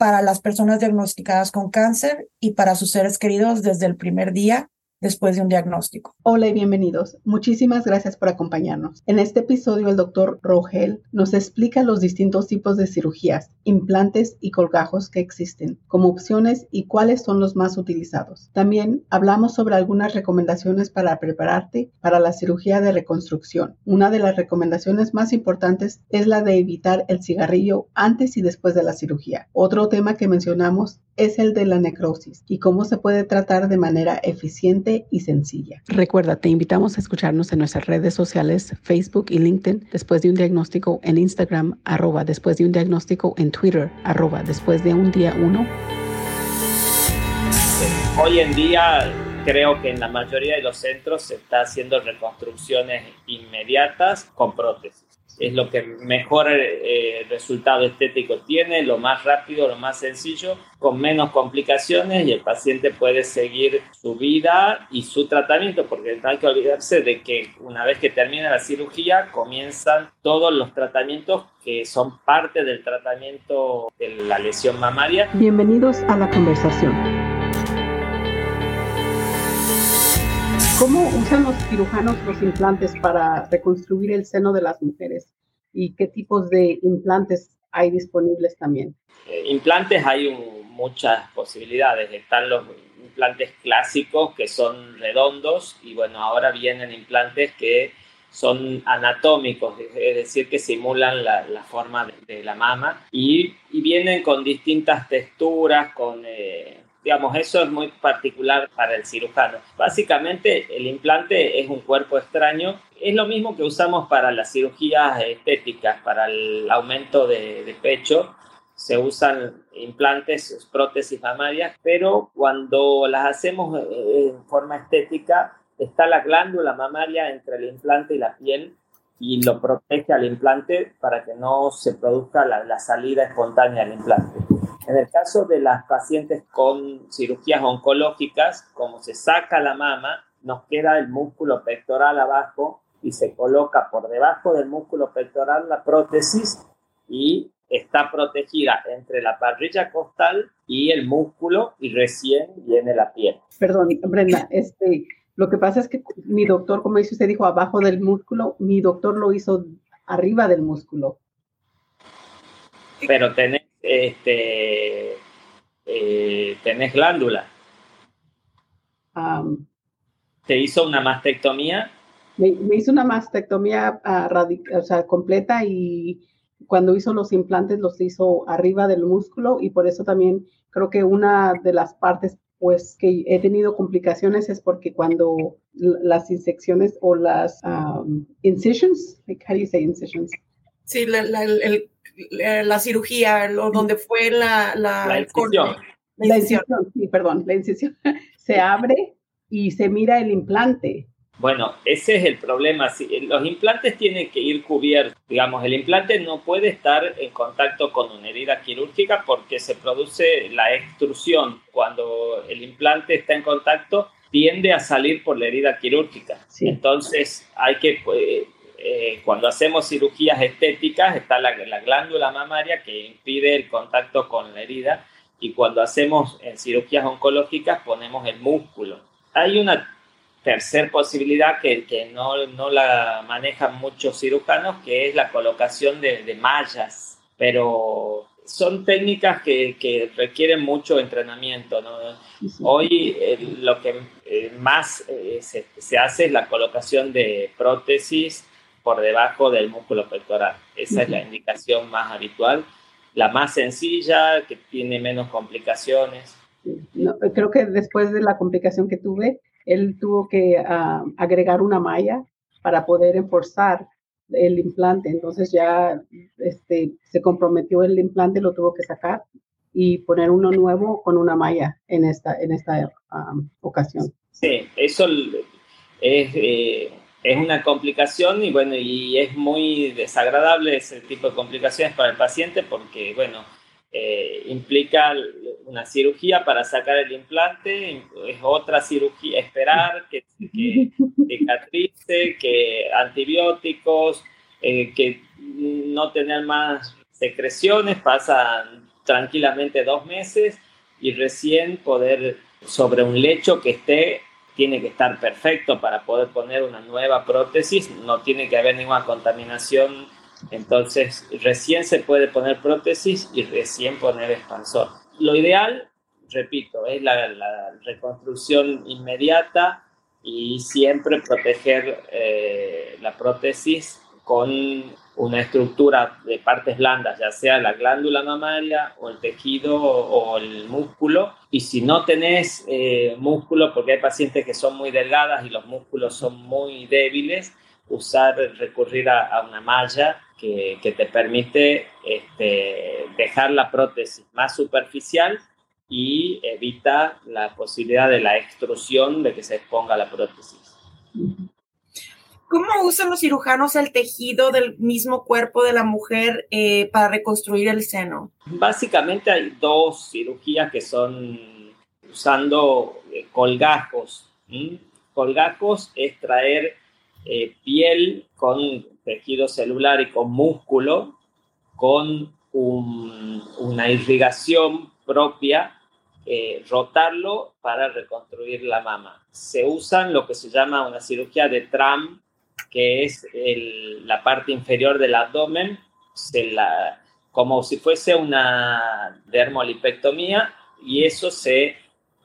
para las personas diagnosticadas con cáncer y para sus seres queridos desde el primer día después de un diagnóstico. Hola y bienvenidos. Muchísimas gracias por acompañarnos. En este episodio el doctor Rogel nos explica los distintos tipos de cirugías, implantes y colgajos que existen como opciones y cuáles son los más utilizados. También hablamos sobre algunas recomendaciones para prepararte para la cirugía de reconstrucción. Una de las recomendaciones más importantes es la de evitar el cigarrillo antes y después de la cirugía. Otro tema que mencionamos es el de la necrosis y cómo se puede tratar de manera eficiente y sencilla. Recuerda, te invitamos a escucharnos en nuestras redes sociales, Facebook y LinkedIn, después de un diagnóstico en Instagram, arroba después de un diagnóstico en Twitter, arroba después de un día uno. Hoy en día creo que en la mayoría de los centros se está haciendo reconstrucciones inmediatas con prótesis es lo que mejor eh, resultado estético tiene, lo más rápido, lo más sencillo, con menos complicaciones y el paciente puede seguir su vida y su tratamiento, porque no hay que olvidarse de que una vez que termina la cirugía comienzan todos los tratamientos que son parte del tratamiento de la lesión mamaria. Bienvenidos a la conversación. ¿Cómo usan los cirujanos los implantes para reconstruir el seno de las mujeres? ¿Y qué tipos de implantes hay disponibles también? Eh, implantes hay muchas posibilidades. Están los implantes clásicos que son redondos y bueno, ahora vienen implantes que son anatómicos, es decir, que simulan la, forma de, la mama y, vienen con distintas texturas, con... Eh, Digamos, eso es muy particular para el cirujano. Básicamente, el implante es un cuerpo extraño. Es lo mismo que usamos para las cirugías estéticas, para el aumento de, pecho. Se usan implantes, prótesis mamarias, pero cuando las hacemos eh, en forma estética, está la glándula mamaria entre el implante y la piel y lo protege al implante para que no se produzca la, la salida espontánea del implante. En el caso de las pacientes con cirugías oncológicas, como se saca la mama, nos queda el músculo pectoral abajo y se coloca por debajo del músculo pectoral la prótesis y está protegida entre la parrilla costal y el músculo y recién viene la piel. Perdón, Brenda, este, lo que pasa es que mi doctor, como dice usted, dijo abajo del músculo, mi doctor lo hizo arriba del músculo. Pero tenés este, eh, tenés glándula. ¿Te hizo una mastectomía? Me, hizo una mastectomía uh, o sea, completa y cuando hizo los implantes los hizo arriba del músculo y por eso también creo que una de las partes pues que he tenido complicaciones es porque cuando las insecciones o las incisions, how do you say incisions? Sí, la, el, la cirugía, lo, donde fue la, la, la incisión. La incisión, sí, perdón, la incisión se abre y se mira el implante. Bueno, ese es el problema. Los implantes tienen que ir cubiertos. Digamos, el implante no puede estar en contacto con una herida quirúrgica porque se produce la extrusión. Cuando el implante está en contacto, tiende a salir por la herida quirúrgica. Entonces, hay que pues, eh, cuando hacemos cirugías estéticas está la, glándula mamaria que impide el contacto con la herida y cuando hacemos en cirugías oncológicas ponemos el músculo. Hay una tercera posibilidad que, que no, no, la manejan muchos cirujanos, que es la colocación de, de mallas, pero son técnicas que, que, requieren mucho entrenamiento. ¿no? Hoy eh, lo que eh, más se, se, hace es la colocación de prótesis por debajo del músculo pectoral. Esa es la indicación más habitual, la más sencilla, que tiene menos complicaciones. creo que después de la complicación que tuve, él tuvo que ah, agregar una malla para poder enforzar el implante. Entonces ya este, se comprometió el implante, lo tuvo que sacar y poner uno nuevo con una malla en esta, en esta ocasión. Sí, eso es, eh, es una complicación y bueno, y es muy desagradable ese tipo de complicaciones para el paciente porque, bueno, eh, implica una cirugía para sacar el implante, es otra cirugía, esperar que, que cicatrice, que antibióticos, eh, que no tener más secreciones, pasan tranquilamente dos meses y recién poder sobre un lecho que esté tiene que estar perfecto para poder poner una nueva prótesis, no tiene que haber ninguna contaminación, entonces recién se puede poner prótesis y recién poner expansor. Lo ideal, repito, es la, reconstrucción inmediata y siempre proteger eh, la prótesis con una estructura de partes blandas, ya sea la glándula mamaria o el tejido o, el músculo. Y si no tenés eh, músculo, porque hay pacientes que son muy delgadas y los músculos son muy débiles, usar, recurrir a, una malla que, que te permite este, dejar la prótesis más superficial y evita la posibilidad de la extrusión de que se exponga la prótesis. ¿Cómo usan los cirujanos el tejido del mismo cuerpo de la mujer eh, para reconstruir el seno? Básicamente hay dos cirugías que son usando eh, colgajos. Colgajos es traer eh, piel con tejido celular y con músculo, con una irrigación propia rotarlo para reconstruir la mama. Se usan lo que se llama una cirugía de TRAM, que es la parte inferior del abdomen, se la, como si fuese una dermolipectomía y eso se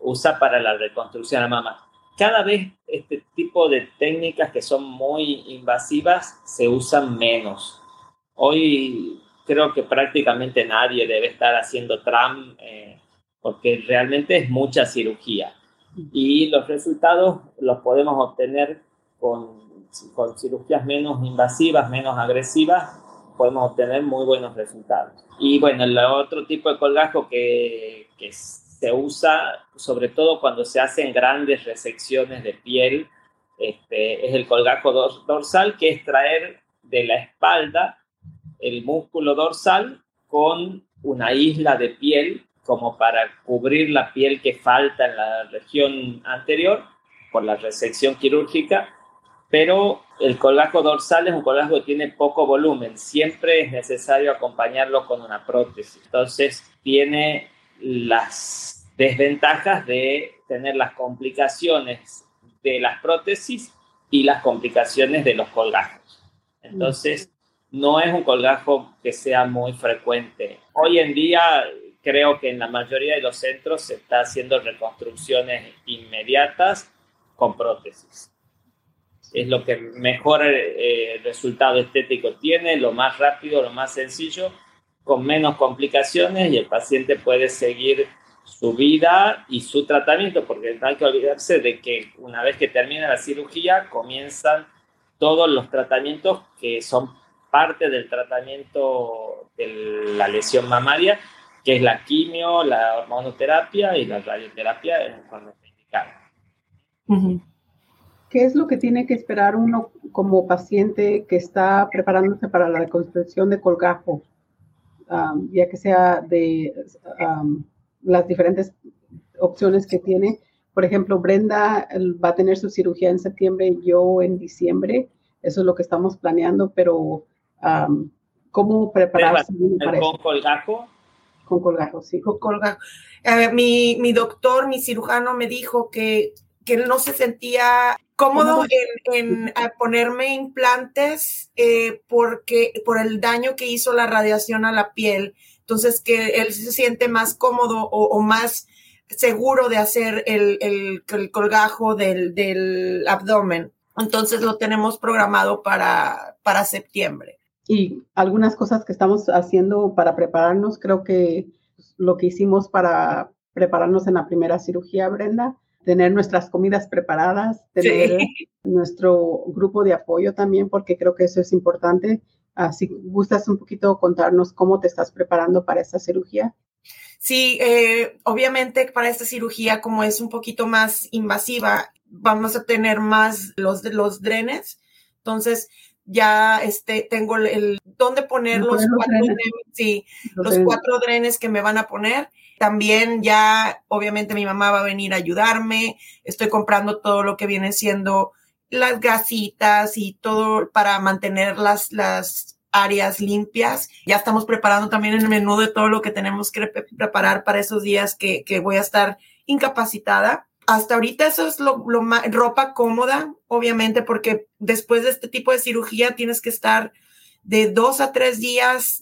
usa para la reconstrucción de la mama. Cada vez este tipo de técnicas que son muy invasivas se usan menos. Hoy creo que prácticamente nadie debe estar haciendo TRAM eh, porque realmente es mucha cirugía y los resultados los podemos obtener con con cirugías menos invasivas, menos agresivas, podemos obtener muy buenos resultados. Y bueno, el otro tipo de colgajo que, que se usa, sobre todo cuando se hacen grandes resecciones de piel, este, es el colgajo dorsal, que es traer de la espalda el músculo dorsal con una isla de piel como para cubrir la piel que falta en la región anterior por la resección quirúrgica pero el colgajo dorsal es un colgajo que tiene poco volumen, siempre es necesario acompañarlo con una prótesis. Entonces tiene las desventajas de tener las complicaciones de las prótesis y las complicaciones de los colgajos. Entonces, no es un colgajo que sea muy frecuente. Hoy en día creo que en la mayoría de los centros se está haciendo reconstrucciones inmediatas con prótesis es lo que mejor eh, resultado estético tiene, lo más rápido, lo más sencillo, con menos complicaciones y el paciente puede seguir su vida y su tratamiento, porque no hay que olvidarse de que una vez que termina la cirugía comienzan todos los tratamientos que son parte del tratamiento de la lesión mamaria, que es la quimio, la hormonoterapia y la radioterapia cuando está indicada. ¿Qué es lo que tiene que esperar uno como paciente que está preparándose para la reconstrucción de colgajo, ya que sea de las diferentes opciones que tiene? Por ejemplo, Brenda va a tener su cirugía en septiembre, yo en diciembre. Eso es lo que estamos planeando, pero ¿cómo prepararse para ¿Con colgajo? Con colgajo, sí. Con colgajo. mi, mi doctor, mi cirujano me dijo que que no se sentía cómodo en, ponerme implantes eh, porque por el daño que hizo la radiación a la piel. Entonces, que él se siente más cómodo o, más seguro de hacer el, el, colgajo del, del, abdomen. Entonces, lo tenemos programado para, para septiembre. Y algunas cosas que estamos haciendo para prepararnos, creo que lo que hicimos para prepararnos en la primera cirugía, Brenda, tener nuestras comidas preparadas, tener nuestro grupo de apoyo también, porque creo que eso es importante. Uh, si gustas un poquito contarnos cómo te estás preparando para esta cirugía. Sí, eh, obviamente para esta cirugía, como es un poquito más invasiva, vamos a tener más los, los drenes. Entonces, ya este, tengo el, dónde poner los, cuatro drenes, sí, los, cuatro drenes que me van a poner. También ya, obviamente, mi mamá va a venir a ayudarme. Estoy comprando todo lo que viene siendo las gasitas y todo para mantener las, las áreas limpias. Ya estamos preparando también el menú de todo lo que tenemos que preparar para esos días que, que voy a estar incapacitada hasta ahorita eso es lo, más, ropa cómoda, obviamente, porque después de este tipo de cirugía tienes que estar de dos a tres días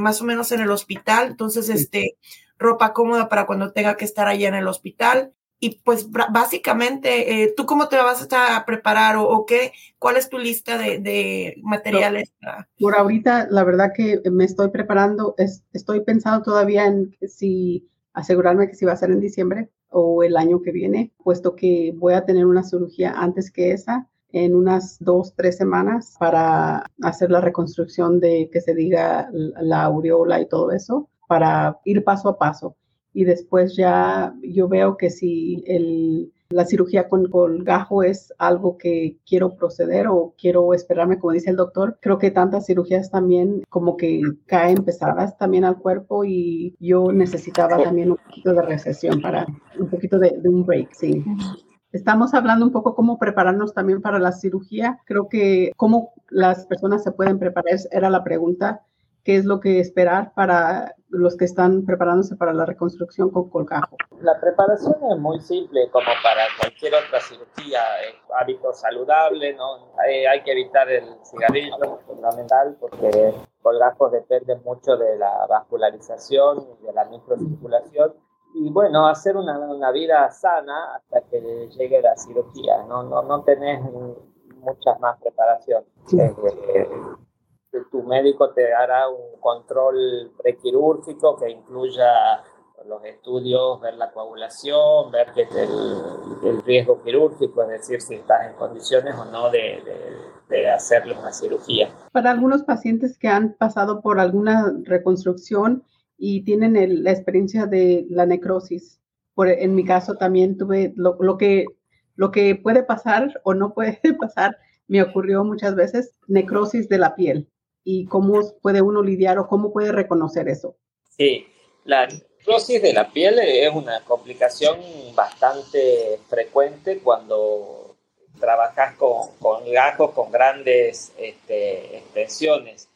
más o menos en el hospital. Entonces, este, ropa cómoda para cuando tenga que estar allá en el hospital. Y pues básicamente, eh, ¿tú cómo te vas a preparar o, qué? ¿Cuál es tu lista de, materiales? Por ahorita, la verdad que me estoy preparando, estoy pensando todavía en si asegurarme que si va a ser en diciembre o el año que viene, puesto que voy a tener una cirugía antes que esa en unas dos, tres semanas para hacer la reconstrucción de que se diga la aureola y todo eso, para ir paso a paso. Y después ya yo veo que si el, la cirugía con colgajo es algo que quiero proceder o quiero esperarme, como dice el doctor. Creo que tantas cirugías también como que caen pesadas también al cuerpo y yo necesitaba también un poquito de recesión para un poquito de, un break, sí. Estamos hablando un poco cómo prepararnos también para la cirugía. Creo que cómo las personas se pueden preparar era la pregunta qué es lo que esperar para los que están preparándose para la reconstrucción con colgajo. La preparación es muy simple, como para cualquier otra cirugía, hábito saludable, ¿no? Hay, que evitar el cigarrillo, es fundamental, porque colgajos dependen mucho de la vascularización y de la microcirculación. Y bueno, hacer una, una vida sana hasta que llegue la cirugía, no, no, no tenés mucha más preparación. Eh, tu médico te hará un control prequirúrgico que incluya los estudios, ver la coagulación, ver el, el, riesgo quirúrgico, es decir, si estás en condiciones o no de, de, hacerle una cirugía. Para algunos pacientes que han pasado por alguna reconstrucción y tienen la experiencia de la necrosis, por, en mi caso también tuve lo, lo, que, lo que puede pasar o no puede pasar, me ocurrió muchas veces, necrosis de la piel y cómo puede uno lidiar o cómo puede reconocer eso. Sí, la necrosis de la piel es una complicación bastante frecuente cuando trabajas con, con gajos con grandes este, extensiones.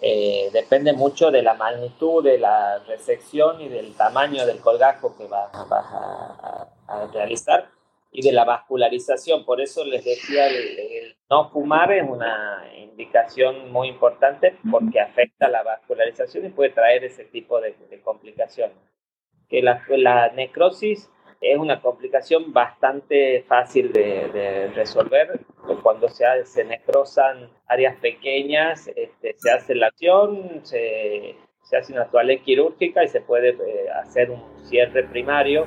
Eh, depende mucho de la magnitud de la resección y del tamaño del colgajo que vas, a, a realizar y de la vascularización. Por eso les decía, el, no fumar es una indicación muy importante porque afecta la vascularización y puede traer ese tipo de, complicaciones. Que la, la, necrosis es una complicación bastante fácil de, resolver. Cuando se, se necrosan áreas pequeñas, este, se hace la acción, se, se hace una toaleta quirúrgica y se puede eh, hacer un cierre primario.